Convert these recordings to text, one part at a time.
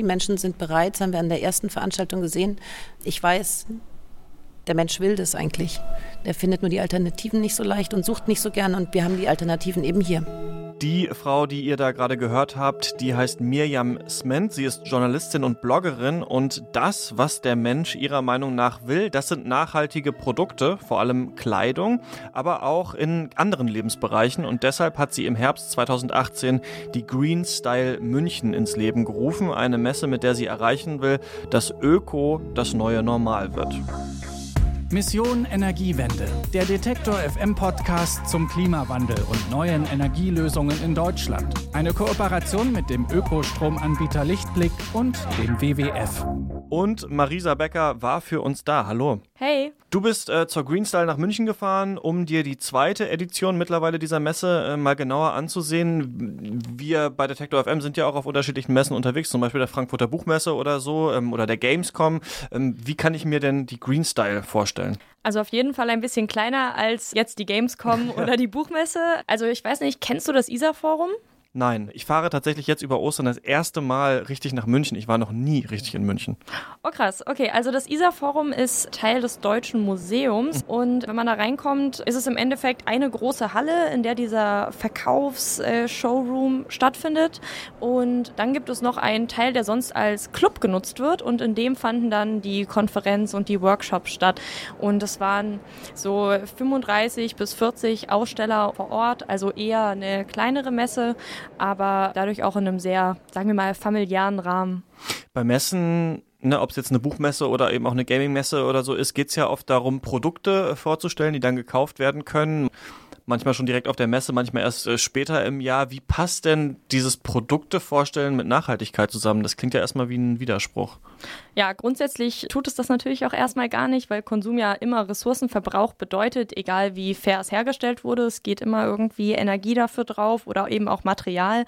Die Menschen sind bereit, das haben wir an der ersten Veranstaltung gesehen. Ich weiß, der Mensch will das eigentlich. Der findet nur die Alternativen nicht so leicht und sucht nicht so gern und wir haben die Alternativen eben hier. Die Frau, die ihr da gerade gehört habt, die heißt Mirjam Sment. Sie ist Journalistin und Bloggerin und das, was der Mensch ihrer Meinung nach will, das sind nachhaltige Produkte, vor allem Kleidung, aber auch in anderen Lebensbereichen und deshalb hat sie im Herbst 2018 die Green Style München ins Leben gerufen, eine Messe, mit der sie erreichen will, dass Öko das neue Normal wird. Mission Energiewende, der Detektor FM Podcast zum Klimawandel und neuen Energielösungen in Deutschland. Eine Kooperation mit dem Ökostromanbieter Lichtblick und dem WWF. Und Marisa Becker war für uns da. Hallo. Hey. Du bist äh, zur Greenstyle nach München gefahren, um dir die zweite Edition mittlerweile dieser Messe äh, mal genauer anzusehen. Wir bei Detektor FM sind ja auch auf unterschiedlichen Messen unterwegs, zum Beispiel der Frankfurter Buchmesse oder so ähm, oder der Gamescom. Ähm, wie kann ich mir denn die Greenstyle vorstellen? Also auf jeden Fall ein bisschen kleiner als jetzt die Gamescom oder die Buchmesse. Also ich weiß nicht, kennst du das ISA-Forum? Nein, ich fahre tatsächlich jetzt über Ostern das erste Mal richtig nach München. Ich war noch nie richtig in München. Oh krass, okay. Also das ISA-Forum ist Teil des Deutschen Museums und wenn man da reinkommt, ist es im Endeffekt eine große Halle, in der dieser Verkaufs-Showroom stattfindet und dann gibt es noch einen Teil, der sonst als Club genutzt wird und in dem fanden dann die Konferenz und die Workshops statt und es waren so 35 bis 40 Aussteller vor Ort, also eher eine kleinere Messe aber dadurch auch in einem sehr, sagen wir mal, familiären Rahmen. Bei Messen Ne, ob es jetzt eine Buchmesse oder eben auch eine Gamingmesse oder so ist, geht es ja oft darum, Produkte vorzustellen, die dann gekauft werden können. Manchmal schon direkt auf der Messe, manchmal erst äh, später im Jahr. Wie passt denn dieses Produkte vorstellen mit Nachhaltigkeit zusammen? Das klingt ja erstmal wie ein Widerspruch. Ja, grundsätzlich tut es das natürlich auch erstmal gar nicht, weil Konsum ja immer Ressourcenverbrauch bedeutet, egal wie fair es hergestellt wurde. Es geht immer irgendwie Energie dafür drauf oder eben auch Material.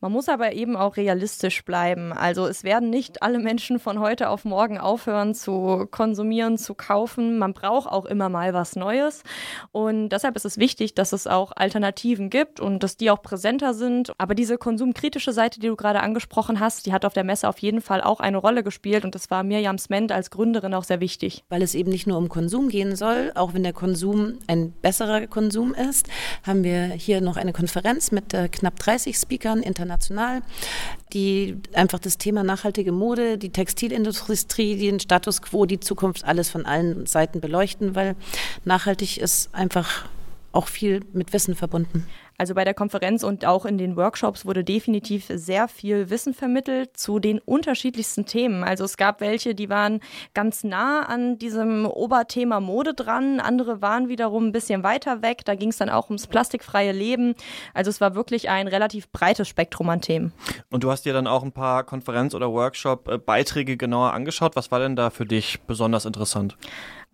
Man muss aber eben auch realistisch bleiben. Also es werden nicht alle Menschen von heute auf morgen aufhören zu konsumieren, zu kaufen. Man braucht auch immer mal was Neues. Und deshalb ist es wichtig, dass es auch Alternativen gibt und dass die auch präsenter sind. Aber diese konsumkritische Seite, die du gerade angesprochen hast, die hat auf der Messe auf jeden Fall auch eine Rolle gespielt. Und das war Mirjam Sment als Gründerin auch sehr wichtig. Weil es eben nicht nur um Konsum gehen soll, auch wenn der Konsum ein besserer Konsum ist, haben wir hier noch eine Konferenz mit äh, knapp 30 Speakern international international, die einfach das Thema nachhaltige Mode, die Textilindustrie, den Status quo, die Zukunft, alles von allen Seiten beleuchten, weil nachhaltig ist einfach auch viel mit Wissen verbunden. Also bei der Konferenz und auch in den Workshops wurde definitiv sehr viel Wissen vermittelt zu den unterschiedlichsten Themen. Also es gab welche, die waren ganz nah an diesem Oberthema Mode dran, andere waren wiederum ein bisschen weiter weg. Da ging es dann auch ums plastikfreie Leben. Also es war wirklich ein relativ breites Spektrum an Themen. Und du hast dir dann auch ein paar Konferenz- oder Workshop-Beiträge genauer angeschaut. Was war denn da für dich besonders interessant?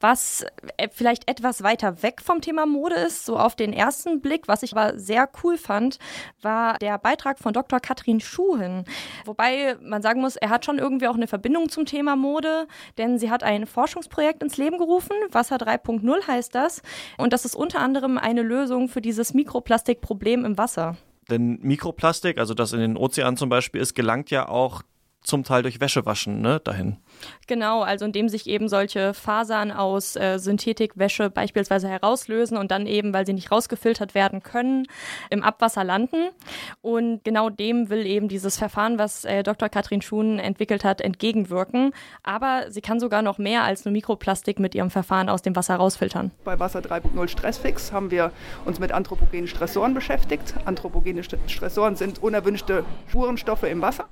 was äh, vielleicht etwas weiter weg vom Thema Mode ist, so auf den ersten Blick. Was ich aber sehr cool fand, war der Beitrag von Dr. Katrin Schuhen. Wobei man sagen muss, er hat schon irgendwie auch eine Verbindung zum Thema Mode, denn sie hat ein Forschungsprojekt ins Leben gerufen. Wasser 3.0 heißt das. Und das ist unter anderem eine Lösung für dieses Mikroplastikproblem im Wasser. Denn Mikroplastik, also das in den Ozeanen zum Beispiel ist, gelangt ja auch zum Teil durch Wäschewaschen ne, dahin. Genau, also indem sich eben solche Fasern aus äh, Synthetikwäsche beispielsweise herauslösen und dann eben, weil sie nicht rausgefiltert werden können, im Abwasser landen. Und genau dem will eben dieses Verfahren, was äh, Dr. Katrin Schuhn entwickelt hat, entgegenwirken. Aber sie kann sogar noch mehr als nur Mikroplastik mit ihrem Verfahren aus dem Wasser rausfiltern. Bei Wasser 3.0 Stressfix haben wir uns mit anthropogenen Stressoren beschäftigt. Anthropogene Stressoren sind unerwünschte Spurenstoffe im Wasser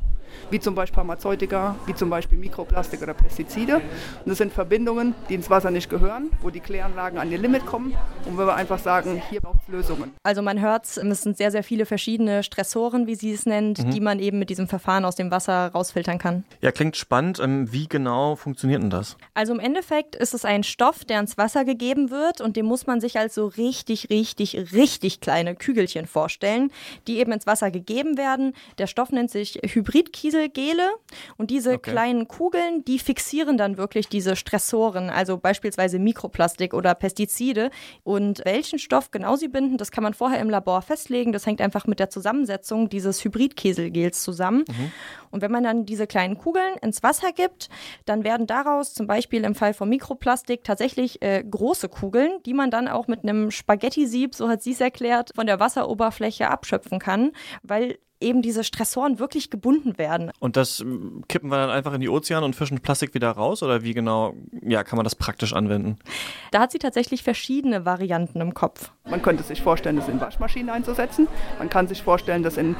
wie zum Beispiel Pharmazeutika, wie zum Beispiel Mikroplastik oder Pestizide. Und das sind Verbindungen, die ins Wasser nicht gehören, wo die Kläranlagen an ihr Limit kommen und wo wir einfach sagen, hier braucht es Lösungen. Also man hört es, sind sehr, sehr viele verschiedene Stressoren, wie sie es nennt, mhm. die man eben mit diesem Verfahren aus dem Wasser rausfiltern kann. Ja, klingt spannend. Ähm, wie genau funktioniert denn das? Also im Endeffekt ist es ein Stoff, der ins Wasser gegeben wird und den muss man sich als so richtig, richtig, richtig kleine Kügelchen vorstellen, die eben ins Wasser gegeben werden. Der Stoff nennt sich Hybrid Hybridkieselgele und diese okay. kleinen Kugeln, die fixieren dann wirklich diese Stressoren, also beispielsweise Mikroplastik oder Pestizide. Und welchen Stoff genau sie binden, das kann man vorher im Labor festlegen. Das hängt einfach mit der Zusammensetzung dieses Hybridkieselgels zusammen. Mhm. Und wenn man dann diese kleinen Kugeln ins Wasser gibt, dann werden daraus zum Beispiel im Fall von Mikroplastik tatsächlich äh, große Kugeln, die man dann auch mit einem Spaghetti-Sieb, so hat sie es erklärt, von der Wasseroberfläche abschöpfen kann, weil eben diese Stressoren wirklich gebunden werden. Und das ähm, kippen wir dann einfach in die Ozeane und fischen Plastik wieder raus oder wie genau ja, kann man das praktisch anwenden? Da hat sie tatsächlich verschiedene Varianten im Kopf. Man könnte sich vorstellen, das in Waschmaschinen einzusetzen. Man kann sich vorstellen, das in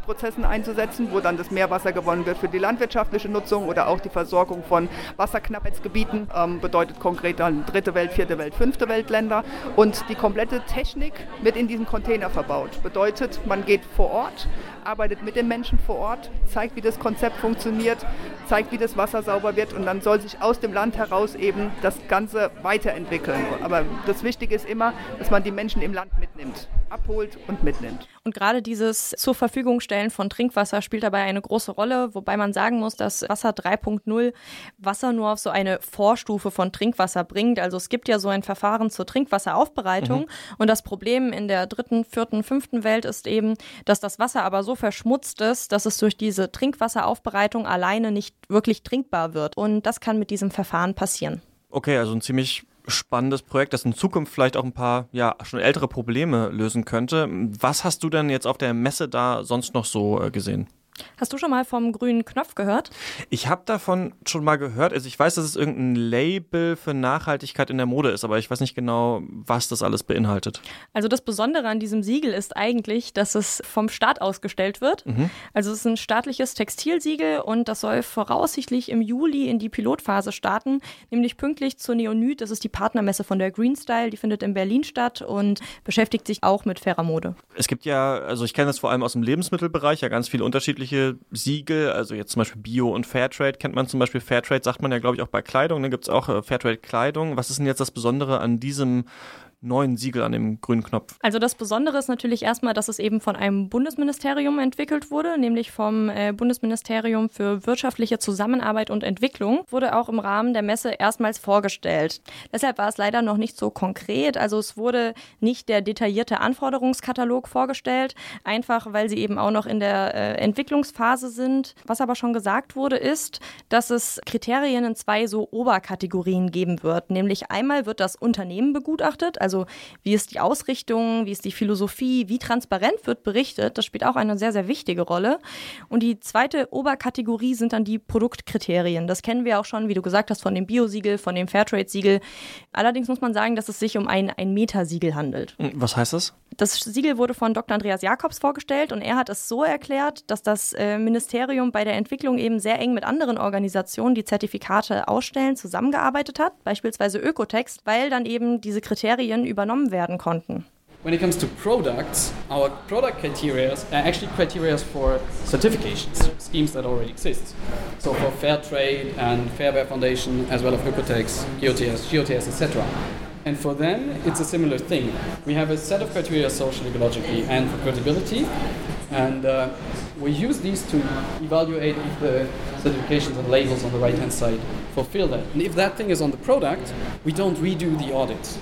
Meerwassergewinnungsprozessen einzusetzen, wo dann das Meerwasser gewonnen wird für die landwirtschaftliche Nutzung oder auch die Versorgung von Wasserknappheitsgebieten. Ähm, bedeutet konkret dann dritte Welt, vierte Welt, fünfte Weltländer. Und die komplette Technik wird in diesen Container verbaut. Bedeutet, man geht vor Ort, arbeitet mit den Menschen vor Ort, zeigt, wie das Konzept funktioniert, zeigt, wie das Wasser sauber wird und dann soll sich aus dem Land heraus eben das Ganze weiterentwickeln. Aber das Wichtige ist immer, dass man die Menschen im Land mitnimmt, abholt und mitnimmt. Und gerade dieses zur Verfügung stellen von Trinkwasser spielt dabei eine große Rolle, wobei man sagen muss, dass Wasser 3.0 Wasser nur auf so eine Vorstufe von Trinkwasser bringt. Also es gibt ja so ein Verfahren zur Trinkwasseraufbereitung mhm. und das Problem in der dritten, vierten, fünften Welt ist eben, dass das Wasser aber so verschmutzt ist, dass es durch diese Trinkwasseraufbereitung alleine nicht wirklich trinkbar wird. Und das kann mit diesem Verfahren passieren. Okay, also ein ziemlich spannendes Projekt, das in Zukunft vielleicht auch ein paar ja schon ältere Probleme lösen könnte. Was hast du denn jetzt auf der Messe da sonst noch so äh, gesehen? Hast du schon mal vom grünen Knopf gehört? Ich habe davon schon mal gehört. Also ich weiß, dass es irgendein Label für Nachhaltigkeit in der Mode ist, aber ich weiß nicht genau, was das alles beinhaltet. Also das Besondere an diesem Siegel ist eigentlich, dass es vom Staat ausgestellt wird. Mhm. Also es ist ein staatliches Textilsiegel und das soll voraussichtlich im Juli in die Pilotphase starten, nämlich pünktlich zur Neonyd. Das ist die Partnermesse von der Green Style, die findet in Berlin statt und beschäftigt sich auch mit fairer Mode. Es gibt ja, also ich kenne das vor allem aus dem Lebensmittelbereich, ja ganz viele unterschiedliche unterschiedliche Siegel, also jetzt zum Beispiel Bio und Fairtrade kennt man zum Beispiel. Fairtrade sagt man ja, glaube ich, auch bei Kleidung. Da gibt es auch äh, Fairtrade-Kleidung. Was ist denn jetzt das Besondere an diesem neuen Siegel an dem grünen Knopf? Also das Besondere ist natürlich erstmal, dass es eben von einem Bundesministerium entwickelt wurde, nämlich vom äh, Bundesministerium für wirtschaftliche Zusammenarbeit und Entwicklung, wurde auch im Rahmen der Messe erstmals vorgestellt. Deshalb war es leider noch nicht so konkret, also es wurde nicht der detaillierte Anforderungskatalog vorgestellt, einfach weil sie eben auch noch in der äh, Entwicklungsphase sind. Was aber schon gesagt wurde, ist, dass es Kriterien in zwei so Oberkategorien geben wird, nämlich einmal wird das Unternehmen begutachtet, also also wie ist die Ausrichtung, wie ist die Philosophie, wie transparent wird berichtet, das spielt auch eine sehr, sehr wichtige Rolle. Und die zweite Oberkategorie sind dann die Produktkriterien. Das kennen wir auch schon, wie du gesagt hast, von dem Bio-Siegel, von dem Fairtrade-Siegel. Allerdings muss man sagen, dass es sich um ein, ein Metasiegel handelt. Was heißt das? Das Siegel wurde von Dr. Andreas Jakobs vorgestellt und er hat es so erklärt, dass das äh, Ministerium bei der Entwicklung eben sehr eng mit anderen Organisationen, die Zertifikate ausstellen, zusammengearbeitet hat, beispielsweise Ökotext, weil dann eben diese Kriterien übernommen werden konnten. When it comes to products, our product criteria are actually criteria for certifications, schemes that already exist. So for Fair Trade and Fairware Foundation, as well as Ökotex, GOTS, GOTS, etc. And for them, it's a similar thing. We have a set of criteria socially, ecologically, and for credibility. And uh, we use these to evaluate if the certifications and labels on the right hand side fulfill that. And if that thing is on the product, we don't redo the audit.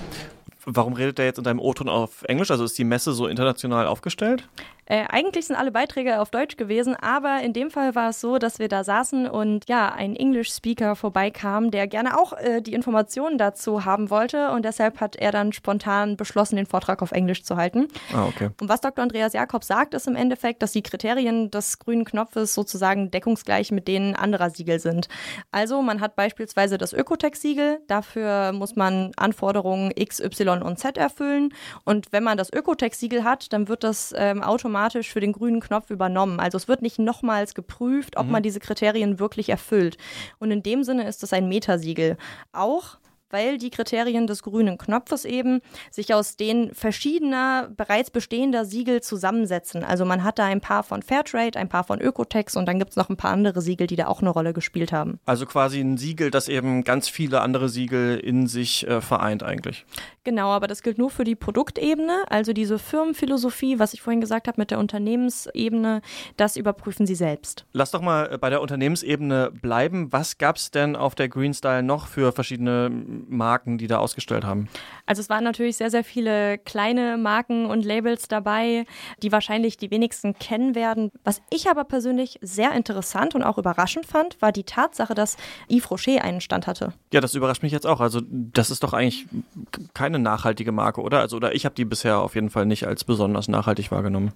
Warum redet er jetzt in deinem O-Ton auf Englisch? Also ist die Messe so international aufgestellt? Äh, eigentlich sind alle Beiträge auf Deutsch gewesen, aber in dem Fall war es so, dass wir da saßen und ja, ein English-Speaker vorbeikam, der gerne auch äh, die Informationen dazu haben wollte und deshalb hat er dann spontan beschlossen, den Vortrag auf Englisch zu halten. Ah, okay. Und was Dr. Andreas Jakob sagt, ist im Endeffekt, dass die Kriterien des grünen Knopfes sozusagen deckungsgleich mit denen anderer Siegel sind. Also man hat beispielsweise das Ökotex-Siegel, dafür muss man Anforderungen X, Y und Z erfüllen und wenn man das Ökotex-Siegel hat, dann wird das ähm, automatisch automatisch für den grünen Knopf übernommen. Also es wird nicht nochmals geprüft, ob mhm. man diese Kriterien wirklich erfüllt. Und in dem Sinne ist es ein Metasiegel. Auch weil die Kriterien des grünen Knopfes eben sich aus den verschiedener bereits bestehender Siegel zusammensetzen. Also man hat da ein paar von Fairtrade, ein paar von Ökotex und dann gibt es noch ein paar andere Siegel, die da auch eine Rolle gespielt haben. Also quasi ein Siegel, das eben ganz viele andere Siegel in sich äh, vereint eigentlich. Genau, aber das gilt nur für die Produktebene, also diese Firmenphilosophie, was ich vorhin gesagt habe mit der Unternehmensebene, das überprüfen Sie selbst. Lass doch mal bei der Unternehmensebene bleiben. Was gab es denn auf der Green Style noch für verschiedene Marken, die da ausgestellt haben? Also es waren natürlich sehr, sehr viele kleine Marken und Labels dabei, die wahrscheinlich die wenigsten kennen werden. Was ich aber persönlich sehr interessant und auch überraschend fand, war die Tatsache, dass Yves Rocher einen Stand hatte. Ja, das überrascht mich jetzt auch. Also das ist doch eigentlich keine nachhaltige Marke, oder? Also oder ich habe die bisher auf jeden Fall nicht als besonders nachhaltig wahrgenommen.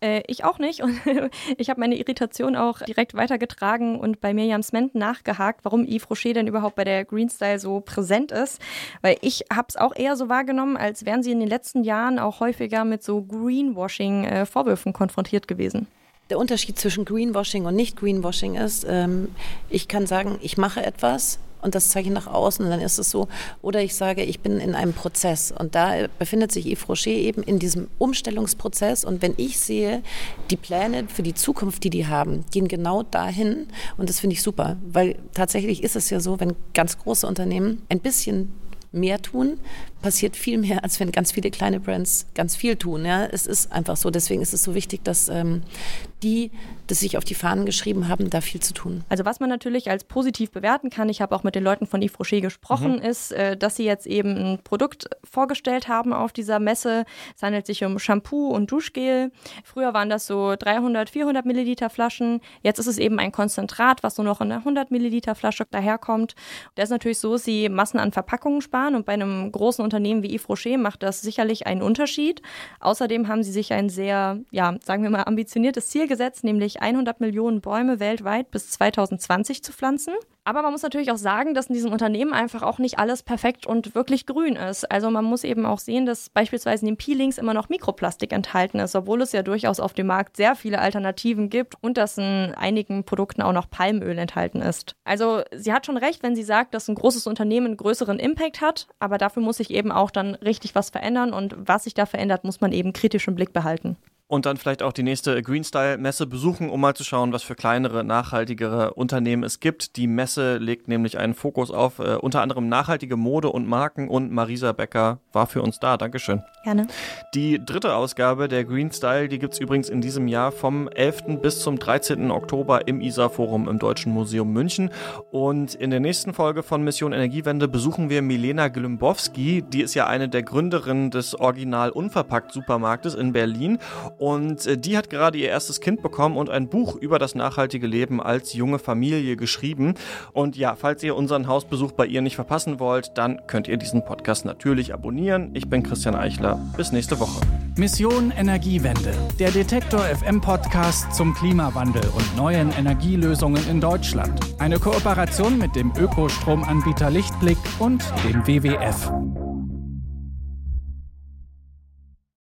Äh, ich auch nicht. Und ich habe meine Irritation auch direkt weitergetragen und bei Miriam Sment nachgehakt, warum Yves Rocher denn überhaupt bei der Green Style so präsent ist. Weil ich habe es auch eher so wahrgenommen, als wären sie in den letzten Jahren auch häufiger mit so Greenwashing-Vorwürfen konfrontiert gewesen. Der Unterschied zwischen Greenwashing und nicht Greenwashing ist, ähm, ich kann sagen, ich mache etwas, und das zeige ich nach außen und dann ist es so. Oder ich sage, ich bin in einem Prozess und da befindet sich Yves Rocher eben in diesem Umstellungsprozess und wenn ich sehe, die Pläne für die Zukunft, die die haben, gehen genau dahin und das finde ich super, weil tatsächlich ist es ja so, wenn ganz große Unternehmen ein bisschen mehr tun, passiert viel mehr, als wenn ganz viele kleine Brands ganz viel tun. Ja, es ist einfach so. Deswegen ist es so wichtig, dass ähm, die, das sich auf die Fahnen geschrieben haben, da viel zu tun. Also was man natürlich als positiv bewerten kann, ich habe auch mit den Leuten von Yves Rocher gesprochen, mhm. ist, äh, dass sie jetzt eben ein Produkt vorgestellt haben auf dieser Messe. Es handelt sich um Shampoo und Duschgel. Früher waren das so 300, 400 Milliliter Flaschen. Jetzt ist es eben ein Konzentrat, was nur noch in einer 100 Milliliter Flasche daherkommt. Da ist natürlich so, dass sie Massen an Verpackungen sparen und bei einem großen Unternehmen wie Yves Rocher macht das sicherlich einen Unterschied. Außerdem haben sie sich ein sehr, ja, sagen wir mal, ambitioniertes Ziel gesetzt, nämlich 100 Millionen Bäume weltweit bis 2020 zu pflanzen. Aber man muss natürlich auch sagen, dass in diesem Unternehmen einfach auch nicht alles perfekt und wirklich grün ist. Also man muss eben auch sehen, dass beispielsweise in den Peelings immer noch Mikroplastik enthalten ist, obwohl es ja durchaus auf dem Markt sehr viele Alternativen gibt und dass in einigen Produkten auch noch Palmöl enthalten ist. Also sie hat schon recht, wenn sie sagt, dass ein großes Unternehmen einen größeren Impact hat, aber dafür muss sich eben auch dann richtig was verändern und was sich da verändert, muss man eben kritisch im Blick behalten und dann vielleicht auch die nächste Green Style Messe besuchen, um mal zu schauen, was für kleinere, nachhaltigere Unternehmen es gibt. Die Messe legt nämlich einen Fokus auf äh, unter anderem nachhaltige Mode und Marken und Marisa Becker war für uns da. Dankeschön. Gerne. Die dritte Ausgabe der Green Style, die gibt es übrigens in diesem Jahr vom 11. bis zum 13. Oktober im ISA Forum im Deutschen Museum München. Und in der nächsten Folge von Mission Energiewende besuchen wir Milena Glimbowski. Die ist ja eine der Gründerinnen des Original Unverpackt Supermarktes in Berlin und äh, die hat gerade ihr erstes Kind bekommen und ein Buch über das nachhaltige Leben als junge Familie geschrieben. Und ja, falls ihr unseren Hausbesuch bei ihr nicht verpassen wollt, dann könnt ihr diesen Podcast natürlich abonnieren. Ich bin Christian Eichler. Bis nächste Woche. Mission Energiewende. Der Detektor FM Podcast zum Klimawandel und neuen Energielösungen in Deutschland. Eine Kooperation mit dem Ökostromanbieter Lichtblick und dem WWF.